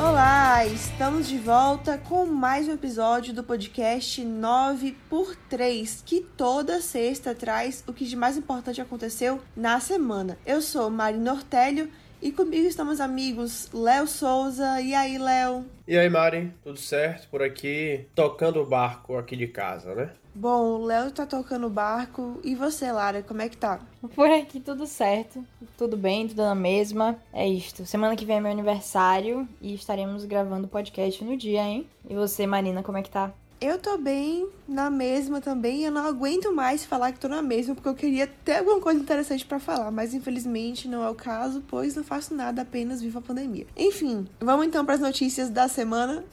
Olá, estamos de volta com mais um episódio do podcast 9 por 3, que toda sexta traz o que de mais importante aconteceu na semana. Eu sou Marina Ortélio e comigo estamos amigos Léo Souza. E aí, Léo? E aí, Mari? Tudo certo por aqui? Tocando o barco aqui de casa, né? Bom, o Léo tá tocando o barco. E você, Lara, como é que tá? Por aqui tudo certo, tudo bem, tudo na mesma. É isto. Semana que vem é meu aniversário e estaremos gravando o podcast no dia, hein? E você, Marina, como é que tá? Eu tô bem, na mesma também. Eu não aguento mais falar que tô na mesma, porque eu queria ter alguma coisa interessante para falar, mas infelizmente não é o caso, pois não faço nada, apenas vivo a pandemia. Enfim, vamos então para as notícias da semana.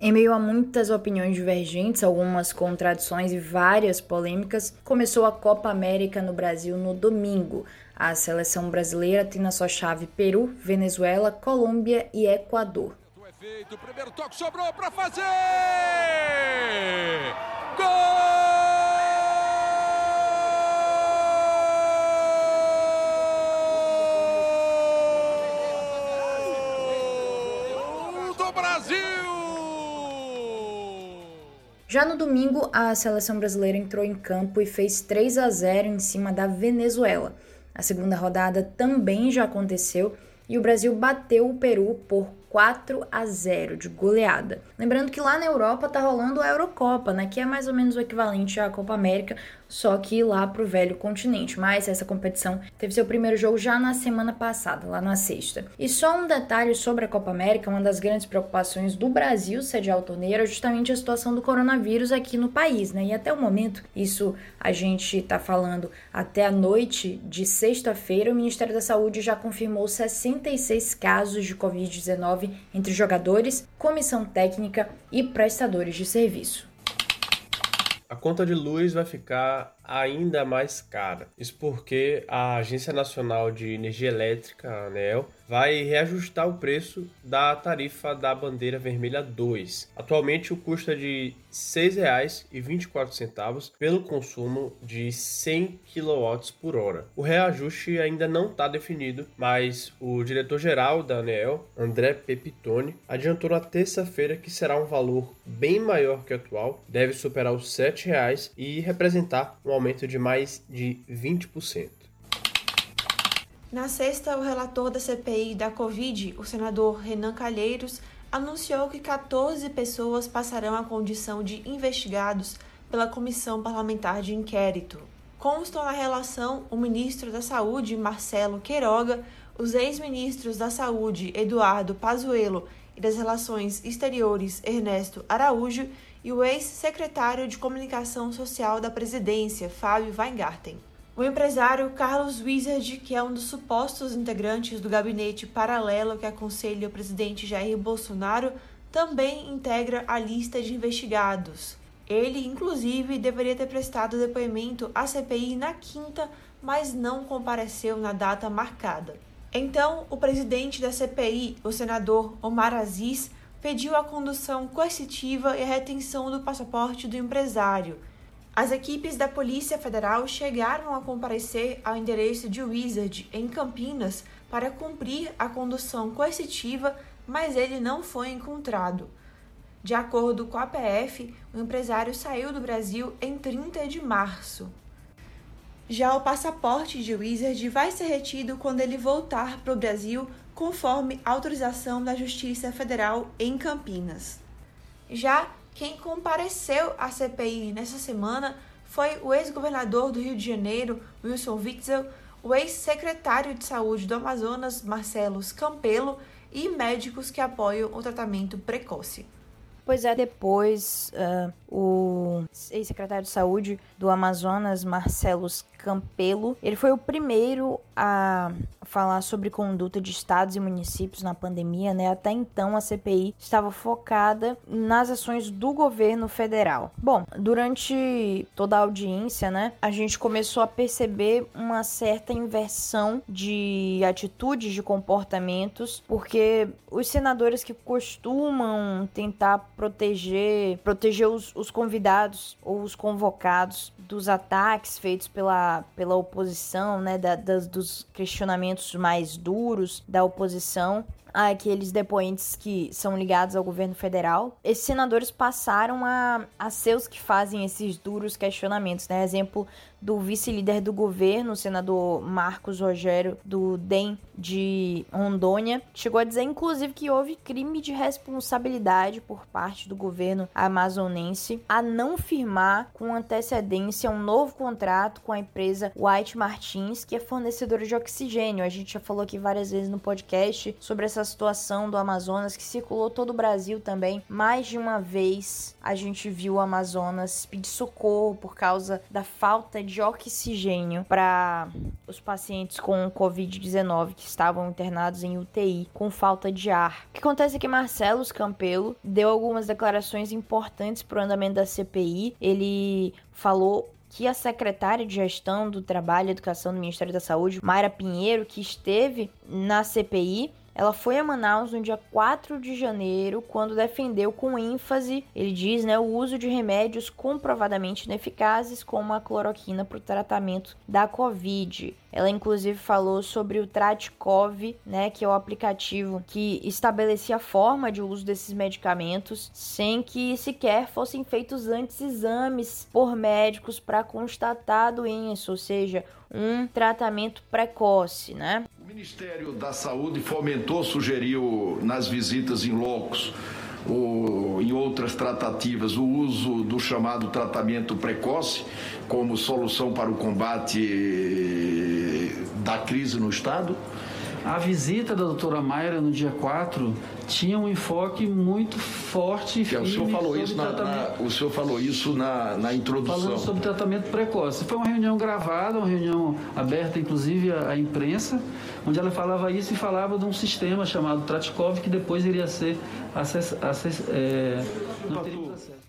Em meio a muitas opiniões divergentes, algumas contradições e várias polêmicas, começou a Copa América no Brasil no domingo. A seleção brasileira tem na sua chave Peru, Venezuela, Colômbia e Equador. Feito, primeiro toque sobrou para fazer! Gol! Já no domingo, a seleção brasileira entrou em campo e fez 3 a 0 em cima da Venezuela. A segunda rodada também já aconteceu e o Brasil bateu o Peru por 4 a 0 de goleada. Lembrando que lá na Europa tá rolando a Eurocopa, né, que é mais ou menos o equivalente à Copa América, só que lá pro velho continente. Mas essa competição teve seu primeiro jogo já na semana passada, lá na sexta. E só um detalhe sobre a Copa América, uma das grandes preocupações do Brasil sediar o torneio era justamente a situação do coronavírus aqui no país, né? E até o momento, isso a gente tá falando até a noite de sexta-feira, o Ministério da Saúde já confirmou 66 casos de Covid-19 entre jogadores, comissão técnica e prestadores de serviço. A conta de luz vai ficar ainda mais cara. Isso porque a Agência Nacional de Energia Elétrica, a ANEL, vai reajustar o preço da tarifa da bandeira vermelha 2. Atualmente o custo é de R$ 6,24 pelo consumo de 100 kW por hora. O reajuste ainda não está definido, mas o diretor-geral da ANEL, André Pepitone, adiantou na terça-feira que será um valor bem maior que o atual, deve superar os R$ 7,00 e representar um aumento de mais de 20%. Na sexta, o relator da CPI da Covid, o senador Renan Calheiros, anunciou que 14 pessoas passarão a condição de investigados pela Comissão Parlamentar de Inquérito. Constam na relação o ministro da Saúde, Marcelo Queiroga, os ex-ministros da Saúde, Eduardo Pazuello, e das Relações Exteriores, Ernesto Araújo, e o ex-secretário de Comunicação Social da Presidência, Fábio Weingarten. O empresário Carlos Wizard, que é um dos supostos integrantes do gabinete paralelo que aconselha o presidente Jair Bolsonaro, também integra a lista de investigados. Ele, inclusive, deveria ter prestado depoimento à CPI na quinta, mas não compareceu na data marcada. Então, o presidente da CPI, o senador Omar Aziz, pediu a condução coercitiva e a retenção do passaporte do empresário. As equipes da Polícia Federal chegaram a comparecer ao endereço de Wizard, em Campinas, para cumprir a condução coercitiva, mas ele não foi encontrado. De acordo com a PF, o empresário saiu do Brasil em 30 de março. Já o passaporte de Wizard vai ser retido quando ele voltar para o Brasil conforme autorização da Justiça Federal em Campinas. Já quem compareceu à CPI nessa semana foi o ex-governador do Rio de Janeiro, Wilson Witzel, o ex-secretário de Saúde do Amazonas, Marcelo Campelo, e médicos que apoiam o tratamento precoce. Pois é, depois uh, o ex-secretário de Saúde do Amazonas, Marcelo Campelo, ele foi o primeiro a falar sobre conduta de estados e municípios na pandemia, né? Até então a CPI estava focada nas ações do governo federal. Bom, durante toda a audiência, né, a gente começou a perceber uma certa inversão de atitudes, de comportamentos, porque os senadores que costumam tentar proteger, proteger os, os convidados ou os convocados dos ataques feitos pela, pela oposição, né, da, das, dos questionamentos mais duros da oposição, àqueles depoentes que são ligados ao governo federal, esses senadores passaram a, a ser os que fazem esses duros questionamentos, né? Exemplo do vice-líder do governo, o senador Marcos Rogério, do DEM de Rondônia, chegou a dizer, inclusive, que houve crime de responsabilidade por parte do governo amazonense a não firmar com antecedência um novo contrato com a empresa White Martins, que é fornecedora de oxigênio. A gente já falou aqui várias vezes no podcast sobre essa situação do Amazonas que circulou todo o Brasil também. Mais de uma vez a gente viu o Amazonas pedir socorro por causa da falta de de oxigênio para os pacientes com Covid-19 que estavam internados em UTI com falta de ar. O que acontece é que Marcelo Campelo deu algumas declarações importantes para o andamento da CPI. Ele falou que a secretária de Gestão do Trabalho e Educação do Ministério da Saúde, Mayra Pinheiro, que esteve na CPI, ela foi a Manaus no dia 4 de janeiro, quando defendeu com ênfase, ele diz, né, o uso de remédios comprovadamente ineficazes, como a cloroquina para o tratamento da Covid. Ela inclusive falou sobre o Tratkov, né, que é o aplicativo que estabelecia a forma de uso desses medicamentos, sem que sequer fossem feitos antes exames por médicos para constatar a doença, ou seja, um tratamento precoce, né? O Ministério da Saúde fomentou, sugeriu nas visitas em locos o, em outras tratativas o uso do chamado tratamento precoce como solução para o combate da crise no Estado? A visita da doutora Mayra no dia 4 tinha um enfoque muito forte e o senhor falou isso na, na, o senhor falou isso na, na introdução. Falando sobre tratamento precoce. Foi uma reunião gravada uma reunião aberta inclusive à, à imprensa onde ela falava isso e falava de um sistema chamado Tratkov que depois iria ser acess, acess, é,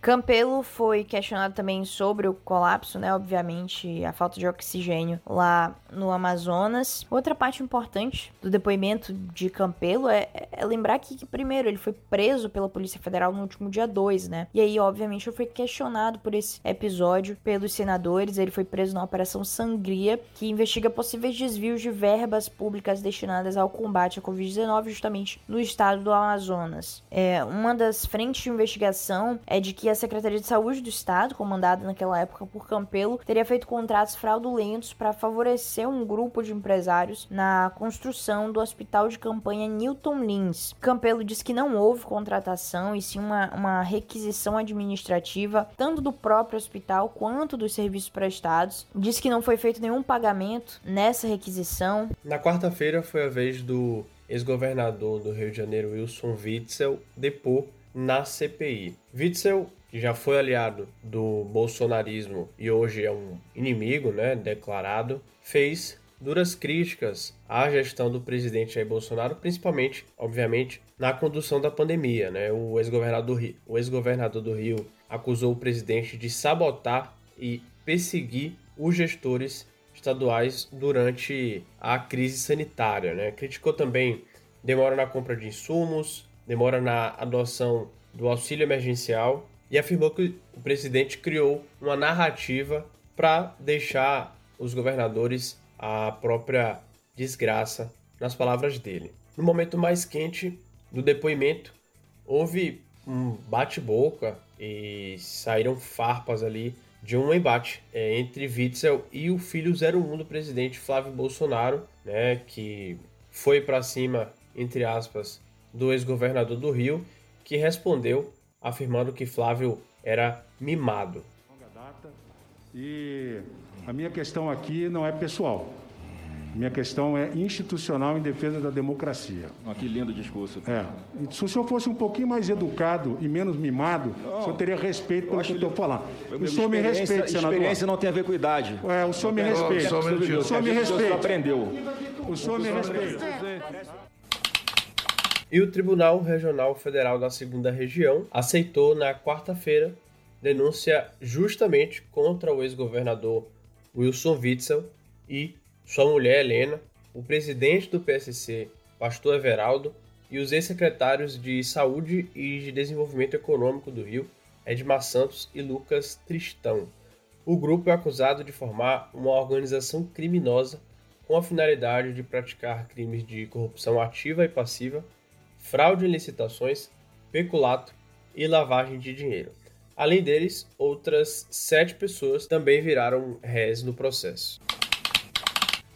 Campelo foi questionado também sobre o colapso, né? Obviamente, a falta de oxigênio lá no Amazonas. Outra parte importante do depoimento de Campelo é, é lembrar que, que, primeiro, ele foi preso pela Polícia Federal no último dia 2, né? E aí, obviamente, ele foi questionado por esse episódio pelos senadores. Ele foi preso na Operação Sangria, que investiga possíveis desvios de verbas públicas destinadas ao combate à Covid-19, justamente no estado do Amazonas. É, uma das frentes de investigação é de que a Secretaria de Saúde do Estado, comandada naquela época por Campelo, teria feito contratos fraudulentos para favorecer um grupo de empresários na construção do hospital de campanha Newton Lins. Campelo diz que não houve contratação e sim uma, uma requisição administrativa, tanto do próprio hospital quanto dos serviços prestados. Diz que não foi feito nenhum pagamento nessa requisição. Na quarta-feira foi a vez do ex-governador do Rio de Janeiro, Wilson Witzel, depor na CPI. Witzel que já foi aliado do bolsonarismo e hoje é um inimigo né, declarado, fez duras críticas à gestão do presidente Jair Bolsonaro, principalmente, obviamente, na condução da pandemia. Né? O ex-governador ex do Rio acusou o presidente de sabotar e perseguir os gestores estaduais durante a crise sanitária. Né? Criticou também demora na compra de insumos, demora na adoção do auxílio emergencial e afirmou que o presidente criou uma narrativa para deixar os governadores a própria desgraça, nas palavras dele. No momento mais quente do depoimento, houve um bate-boca e saíram farpas ali de um embate é, entre Witzel e o filho 01 do presidente Flávio Bolsonaro, né, que foi para cima, entre aspas, do ex-governador do Rio, que respondeu afirmando que Flávio era mimado. E a minha questão aqui não é pessoal. Minha questão é institucional em defesa da democracia. Oh, que lindo discurso. É. Se o senhor fosse um pouquinho mais educado e menos mimado, não, o senhor teria respeito pelo que eu estou falando. O senhor me respeita, senador. Experiência não tem a ver com idade. É, o senhor me respeita. O senhor me respeita. O senhor aprendeu. O senhor me respeita. E o Tribunal Regional Federal da Segunda Região aceitou na quarta-feira denúncia justamente contra o ex-governador Wilson Witzel e sua mulher Helena, o presidente do PSC, Pastor Everaldo, e os ex-secretários de Saúde e de Desenvolvimento Econômico do Rio, Edmar Santos e Lucas Tristão. O grupo é acusado de formar uma organização criminosa com a finalidade de praticar crimes de corrupção ativa e passiva fraude em licitações, peculato e lavagem de dinheiro. Além deles, outras sete pessoas também viraram réis no processo.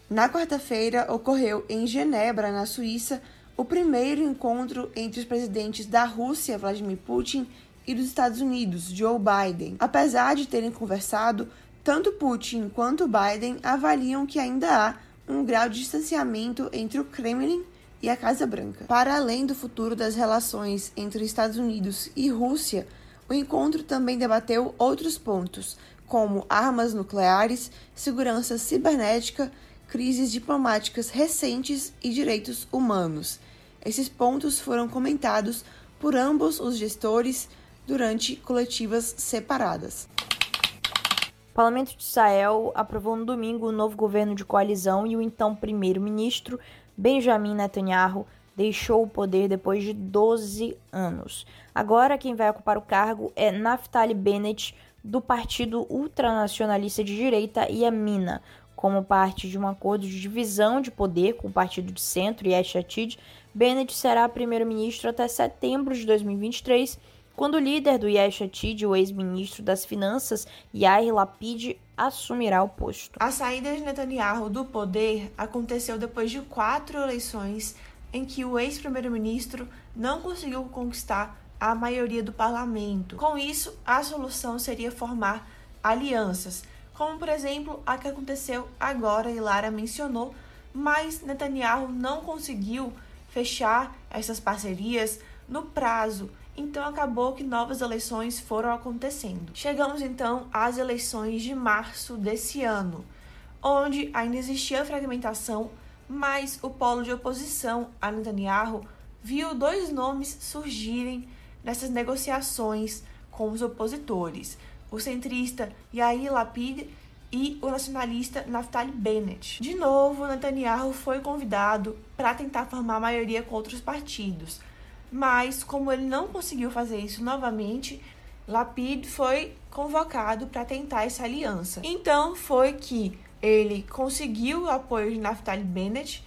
Na quarta-feira, ocorreu em Genebra, na Suíça, o primeiro encontro entre os presidentes da Rússia, Vladimir Putin, e dos Estados Unidos, Joe Biden. Apesar de terem conversado, tanto Putin quanto Biden avaliam que ainda há um grau de distanciamento entre o Kremlin e a Casa Branca. Para além do futuro das relações entre Estados Unidos e Rússia, o encontro também debateu outros pontos, como armas nucleares, segurança cibernética, crises diplomáticas recentes e direitos humanos. Esses pontos foram comentados por ambos os gestores durante coletivas separadas. O Parlamento de Israel aprovou no domingo o novo governo de coalizão e o então primeiro-ministro Benjamin Netanyahu deixou o poder depois de 12 anos. Agora quem vai ocupar o cargo é Naftali Bennett, do partido ultranacionalista de direita Yamina, como parte de um acordo de divisão de poder com o partido de centro e Atid, Bennett será primeiro-ministro até setembro de 2023, quando o líder do Yesh Atid, o ex-ministro das Finanças, Yair Lapid, assumirá o posto. A saída de Netanyahu do poder aconteceu depois de quatro eleições em que o ex-primeiro-ministro não conseguiu conquistar a maioria do parlamento. Com isso, a solução seria formar alianças como por exemplo a que aconteceu agora e Lara mencionou, mas Netanyahu não conseguiu fechar essas parcerias no prazo, então acabou que novas eleições foram acontecendo. Chegamos então às eleições de março desse ano, onde ainda existia fragmentação, mas o polo de oposição a Netanyahu viu dois nomes surgirem nessas negociações com os opositores o centrista Yair Lapid e o nacionalista Naftali Bennett. De novo, Netanyahu foi convidado para tentar formar maioria com outros partidos, mas como ele não conseguiu fazer isso novamente, Lapid foi convocado para tentar essa aliança. Então foi que ele conseguiu o apoio de Naftali Bennett,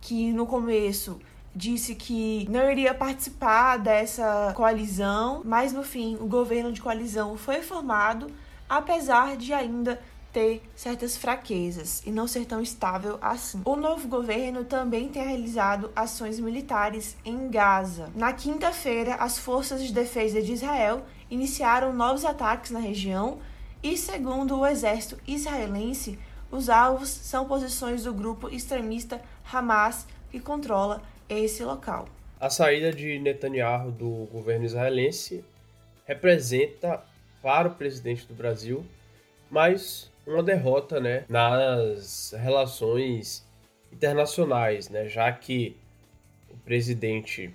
que no começo disse que não iria participar dessa coalizão, mas no fim o governo de coalizão foi formado, apesar de ainda ter certas fraquezas e não ser tão estável assim. O novo governo também tem realizado ações militares em Gaza. Na quinta-feira, as forças de defesa de Israel iniciaram novos ataques na região e, segundo o exército israelense, os alvos são posições do grupo extremista Hamas que controla esse local. A saída de Netanyahu do governo israelense representa para o presidente do Brasil mais uma derrota né, nas relações internacionais, né, já que o presidente,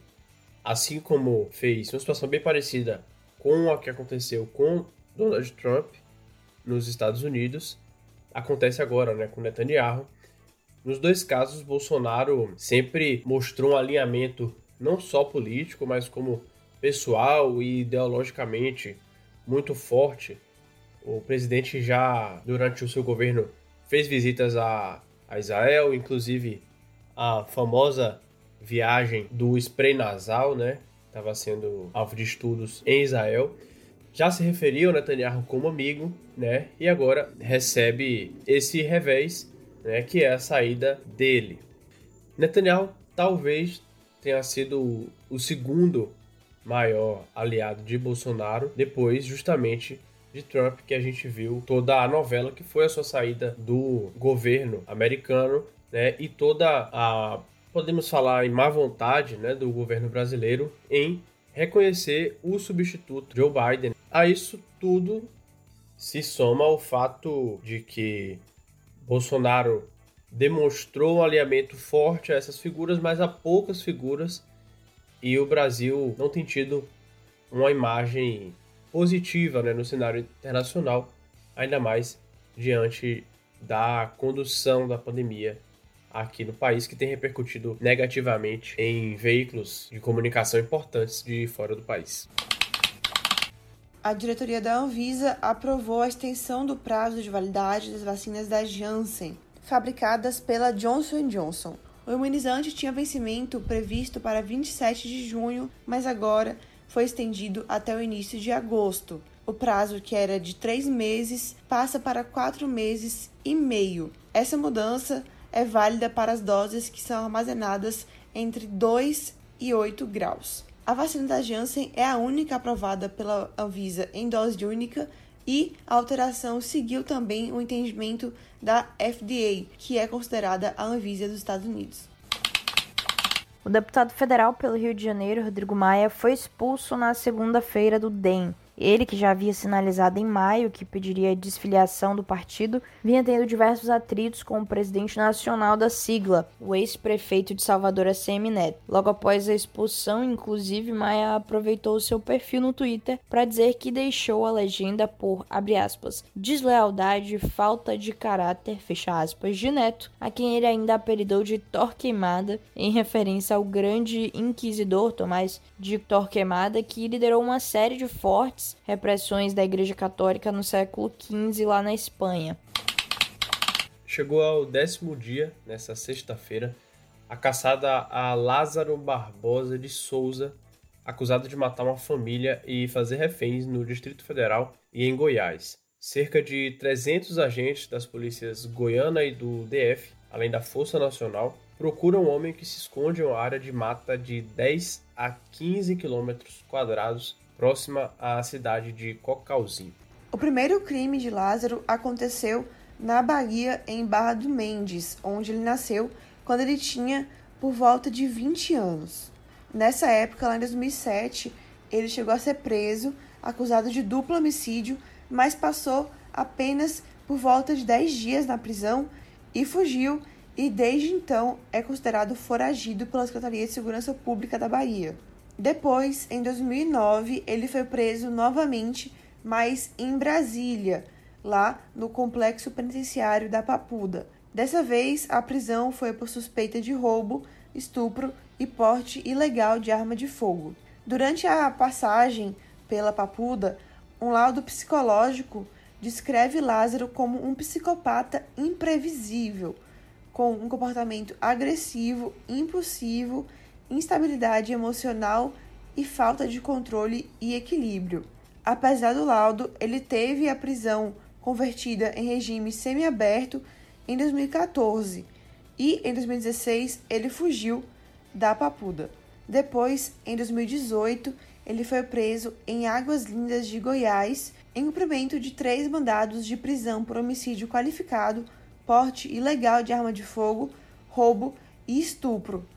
assim como fez uma situação bem parecida com a que aconteceu com Donald Trump nos Estados Unidos, acontece agora né, com Netanyahu, nos dois casos, Bolsonaro sempre mostrou um alinhamento não só político, mas como pessoal e ideologicamente muito forte. O presidente já, durante o seu governo, fez visitas a, a Israel, inclusive a famosa viagem do spray nasal, né? Estava sendo alvo de estudos em Israel. Já se referiu ao Netanyahu como amigo, né? E agora recebe esse revés né, que é a saída dele. Netanyahu talvez tenha sido o segundo maior aliado de Bolsonaro, depois justamente de Trump, que a gente viu toda a novela que foi a sua saída do governo americano, né, e toda a podemos falar em má vontade, né, do governo brasileiro em reconhecer o substituto Joe Biden. A isso tudo se soma o fato de que Bolsonaro demonstrou um alinhamento forte a essas figuras, mas a poucas figuras, e o Brasil não tem tido uma imagem positiva né, no cenário internacional, ainda mais diante da condução da pandemia aqui no país, que tem repercutido negativamente em veículos de comunicação importantes de fora do país. A diretoria da Anvisa aprovou a extensão do prazo de validade das vacinas da Janssen, fabricadas pela Johnson Johnson. O imunizante tinha vencimento previsto para 27 de junho, mas agora foi estendido até o início de agosto. O prazo, que era de três meses, passa para quatro meses e meio. Essa mudança é válida para as doses que são armazenadas entre 2 e 8 graus. A vacina da Janssen é a única aprovada pela Anvisa em dose única e a alteração seguiu também o entendimento da FDA, que é considerada a Anvisa dos Estados Unidos. O deputado federal pelo Rio de Janeiro, Rodrigo Maia, foi expulso na segunda-feira do DEM. Ele, que já havia sinalizado em maio que pediria a desfiliação do partido, vinha tendo diversos atritos com o presidente nacional da sigla, o ex-prefeito de Salvador, ACM Neto. Logo após a expulsão, inclusive, Maia aproveitou seu perfil no Twitter para dizer que deixou a legenda por, abre aspas, deslealdade, falta de caráter, fecha aspas, de Neto, a quem ele ainda apelidou de Torquemada, em referência ao grande inquisidor Tomás de Torquemada, que liderou uma série de fortes repressões da Igreja Católica no século XV lá na Espanha. Chegou ao décimo dia, nessa sexta-feira, a caçada a Lázaro Barbosa de Souza, acusado de matar uma família e fazer reféns no Distrito Federal e em Goiás. Cerca de 300 agentes das polícias goiana e do DF, além da Força Nacional, procuram um homem que se esconde em uma área de mata de 10 a 15 quilômetros quadrados próxima à cidade de Cocalzinho. O primeiro crime de Lázaro aconteceu na Bahia, em Barra do Mendes, onde ele nasceu quando ele tinha por volta de 20 anos. Nessa época, lá em 2007, ele chegou a ser preso, acusado de duplo homicídio, mas passou apenas por volta de 10 dias na prisão e fugiu e desde então é considerado foragido pela Secretaria de Segurança Pública da Bahia. Depois, em 2009, ele foi preso novamente, mas em Brasília, lá no complexo penitenciário da Papuda. Dessa vez, a prisão foi por suspeita de roubo, estupro e porte ilegal de arma de fogo. Durante a passagem pela Papuda, um laudo psicológico descreve Lázaro como um psicopata imprevisível, com um comportamento agressivo, impulsivo instabilidade emocional e falta de controle e equilíbrio. Apesar do laudo, ele teve a prisão convertida em regime semiaberto em 2014 e em 2016 ele fugiu da Papuda. Depois, em 2018, ele foi preso em Águas Lindas de Goiás em cumprimento de três mandados de prisão por homicídio qualificado, porte ilegal de arma de fogo, roubo e estupro,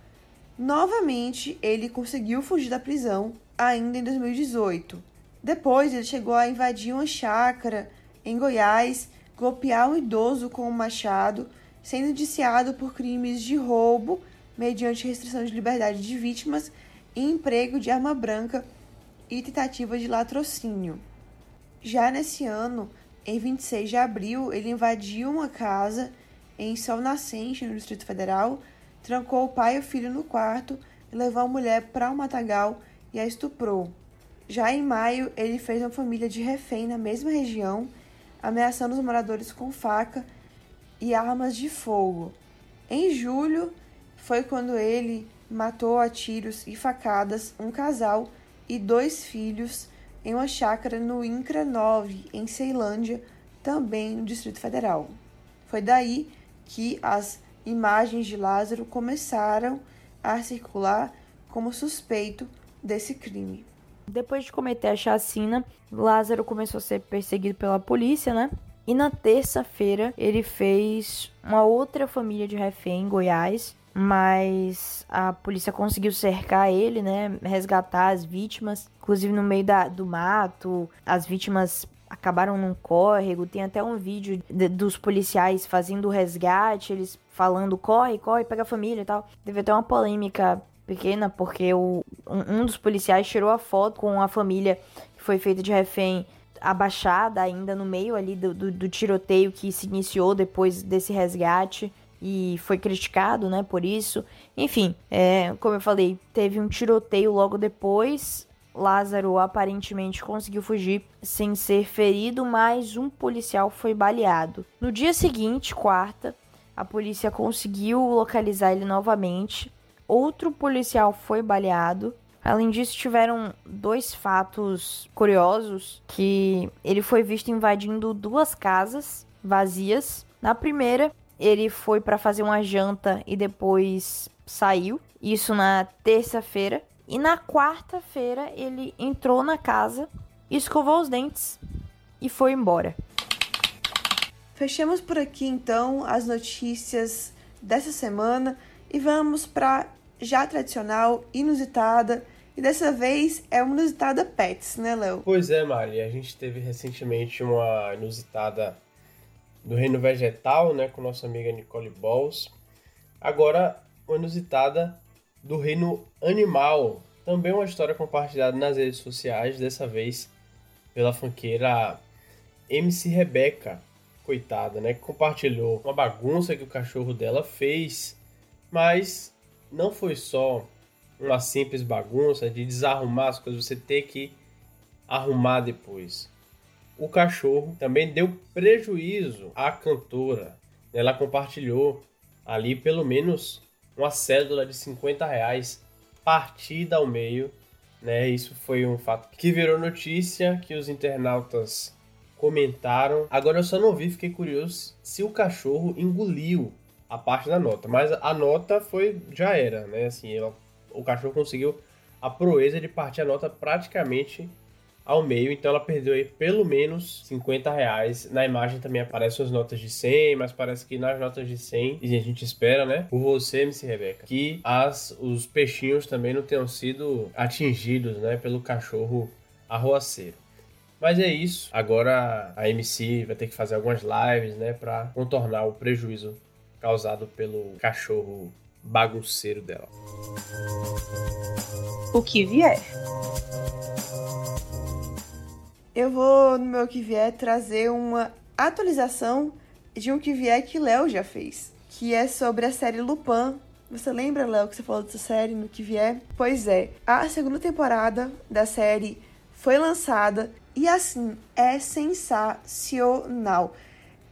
Novamente, ele conseguiu fugir da prisão ainda em 2018. Depois, ele chegou a invadir uma chácara em Goiás, golpear um idoso com um machado, sendo indiciado por crimes de roubo, mediante restrição de liberdade de vítimas e emprego de arma branca e tentativa de latrocínio. Já nesse ano, em 26 de abril, ele invadiu uma casa em Sol Nascente, no Distrito Federal, trancou o pai e o filho no quarto levou a mulher para um matagal e a estuprou. Já em maio, ele fez uma família de refém na mesma região, ameaçando os moradores com faca e armas de fogo. Em julho, foi quando ele matou a tiros e facadas um casal e dois filhos em uma chácara no Incra 9, em Ceilândia, também no Distrito Federal. Foi daí que as imagens de Lázaro começaram a circular como suspeito desse crime. Depois de cometer a chacina, Lázaro começou a ser perseguido pela polícia, né? E na terça-feira ele fez uma outra família de refém em Goiás, mas a polícia conseguiu cercar ele, né? Resgatar as vítimas, inclusive no meio da, do mato. As vítimas acabaram num córrego. Tem até um vídeo de, dos policiais fazendo o resgate, eles falando corre, corre, pega a família e tal. Teve até uma polêmica pequena porque o, um, um dos policiais tirou a foto com a família que foi feita de refém abaixada ainda no meio ali do, do, do tiroteio que se iniciou depois desse resgate e foi criticado, né, por isso. Enfim, é, como eu falei, teve um tiroteio logo depois Lázaro aparentemente conseguiu fugir sem ser ferido, mas um policial foi baleado. No dia seguinte, quarta, A polícia conseguiu localizar ele novamente. Outro policial foi baleado. Além disso, tiveram dois fatos curiosos que ele foi visto invadindo duas casas vazias. Na primeira, ele foi para fazer uma janta e depois saiu. Isso na terça-feira. E na quarta-feira ele entrou na casa, escovou os dentes e foi embora. Fechamos por aqui então as notícias dessa semana e vamos para já tradicional, inusitada e dessa vez é uma inusitada Pets, né, Léo? Pois é, Mari. A gente teve recentemente uma inusitada do reino vegetal, né, com nossa amiga Nicole Balls. Agora, uma inusitada do reino animal. Também uma história compartilhada nas redes sociais, dessa vez pela fanqueira MC Rebeca, coitada, né? Que compartilhou uma bagunça que o cachorro dela fez, mas não foi só uma simples bagunça de desarrumar as coisas, você ter que arrumar depois. O cachorro também deu prejuízo à cantora. Ela compartilhou ali pelo menos uma cédula de 50 reais partida ao meio. Né? Isso foi um fato que virou notícia, que os internautas comentaram. Agora eu só não vi, fiquei curioso se o cachorro engoliu a parte da nota. Mas a nota foi já era, né? Assim, ela, o cachorro conseguiu a proeza de partir a nota praticamente ao meio, então ela perdeu aí pelo menos 50 reais. Na imagem também aparecem as notas de 100, mas parece que nas notas de 100, e a gente espera, né, por você, MC Rebeca, que as, os peixinhos também não tenham sido atingidos, né, pelo cachorro arroaceiro. Mas é isso. Agora a MC vai ter que fazer algumas lives, né, para contornar o prejuízo causado pelo cachorro bagunceiro dela. O que vier. Eu vou, no meu que vier, trazer uma atualização de um que vier que Léo já fez, que é sobre a série Lupin. Você lembra, Léo, que você falou dessa série no que vier? Pois é, a segunda temporada da série foi lançada e assim é sensacional.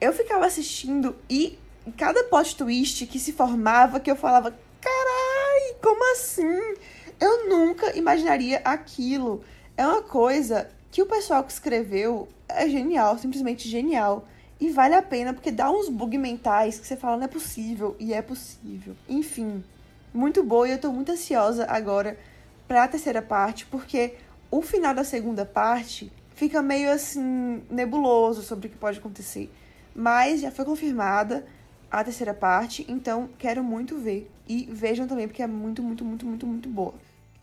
Eu ficava assistindo e cada plot twist que se formava que eu falava, carai, como assim? Eu nunca imaginaria aquilo. É uma coisa que o pessoal que escreveu é genial, simplesmente genial. E vale a pena porque dá uns bug mentais que você fala não é possível e é possível. Enfim, muito boa e eu tô muito ansiosa agora para a terceira parte porque o final da segunda parte fica meio assim nebuloso sobre o que pode acontecer. Mas já foi confirmada a terceira parte, então quero muito ver. E vejam também porque é muito, muito, muito, muito, muito boa.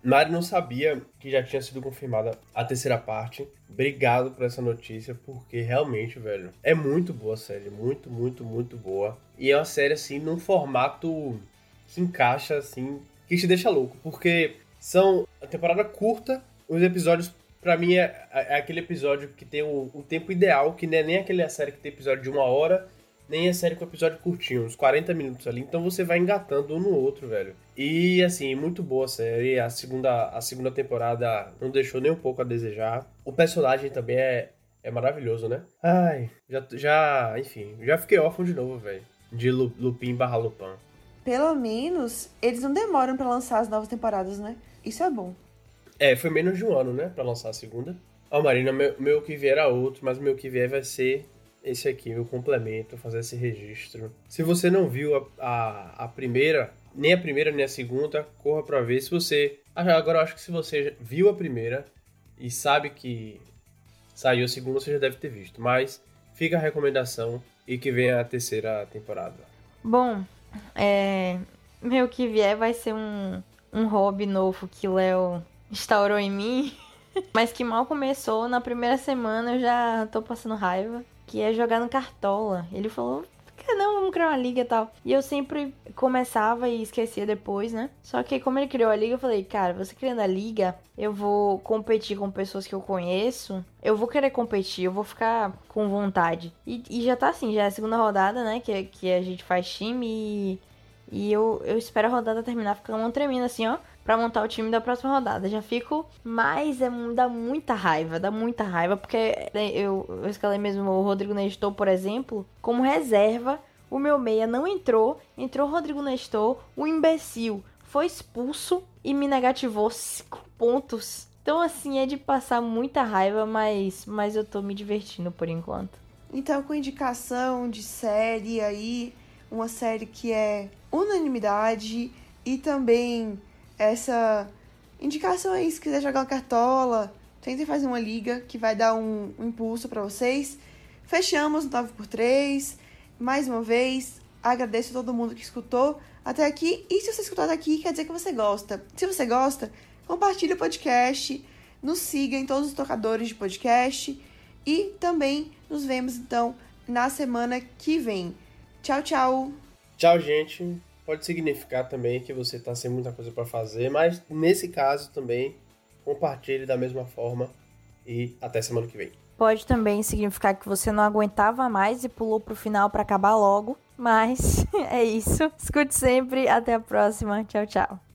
Mari não sabia que já tinha sido confirmada a terceira parte. Obrigado por essa notícia, porque realmente, velho, é muito boa a série. Muito, muito, muito boa. E é uma série, assim, num formato que encaixa, assim, que te deixa louco. Porque são a temporada curta, os episódios, para mim, é, é, aquele episódio que tem o, o tempo ideal, que não é nem aquela série que tem episódio de uma hora nem é série com episódio curtinho, uns 40 minutos ali. Então você vai engatando um no outro, velho. E assim, muito boa a série. A segunda, a segunda temporada não deixou nem um pouco a desejar. O personagem também é, é maravilhoso, né? Ai, já, já enfim, já fiquei órfão de novo, velho. De Lupin barra Lupin. Pelo menos eles não demoram para lançar as novas temporadas, né? Isso é bom. É, foi menos de um ano, né? Pra lançar a segunda. Ó, oh, Marina, meu, meu que vier era outro, mas meu que vier vai ser esse aqui, o complemento, fazer esse registro. Se você não viu a, a, a primeira, nem a primeira nem a segunda, corra para ver. Se você. Agora eu acho que se você viu a primeira e sabe que saiu a segunda, você já deve ter visto. Mas fica a recomendação e que venha a terceira temporada. Bom, é. Meu que vier vai ser um, um hobby novo que Léo instaurou em mim. Mas que mal começou, na primeira semana eu já tô passando raiva que é jogar no Cartola. Ele falou, que não, vamos criar uma liga e tal. E eu sempre começava e esquecia depois, né? Só que como ele criou a liga, eu falei, cara, você criando a liga, eu vou competir com pessoas que eu conheço. Eu vou querer competir, eu vou ficar com vontade. E, e já tá assim, já é a segunda rodada, né? Que, que a gente faz time e, e eu, eu espero a rodada terminar ficando tremendo assim, ó para montar o time da próxima rodada. Já fico, mas é, dá muita raiva, dá muita raiva, porque né, eu, eu escalei mesmo o Rodrigo Nestor, por exemplo, como reserva. o meu meia não entrou, entrou o Rodrigo Nestor, o imbecil foi expulso e me negativou 5 pontos. Então, assim, é de passar muita raiva, mas, mas eu tô me divertindo por enquanto. Então, com indicação de série aí, uma série que é unanimidade e também essa indicação aí, se quiser jogar uma cartola, tentem fazer uma liga que vai dar um, um impulso para vocês. Fechamos no 9x3. Mais uma vez, agradeço a todo mundo que escutou até aqui. E se você escutou até aqui, quer dizer que você gosta. Se você gosta, compartilhe o podcast, nos siga em todos os tocadores de podcast e também nos vemos então na semana que vem. Tchau, tchau. Tchau, gente. Pode significar também que você está sem muita coisa para fazer, mas nesse caso também compartilhe da mesma forma e até semana que vem. Pode também significar que você não aguentava mais e pulou pro final para acabar logo, mas é isso. Escute sempre, até a próxima. Tchau, tchau.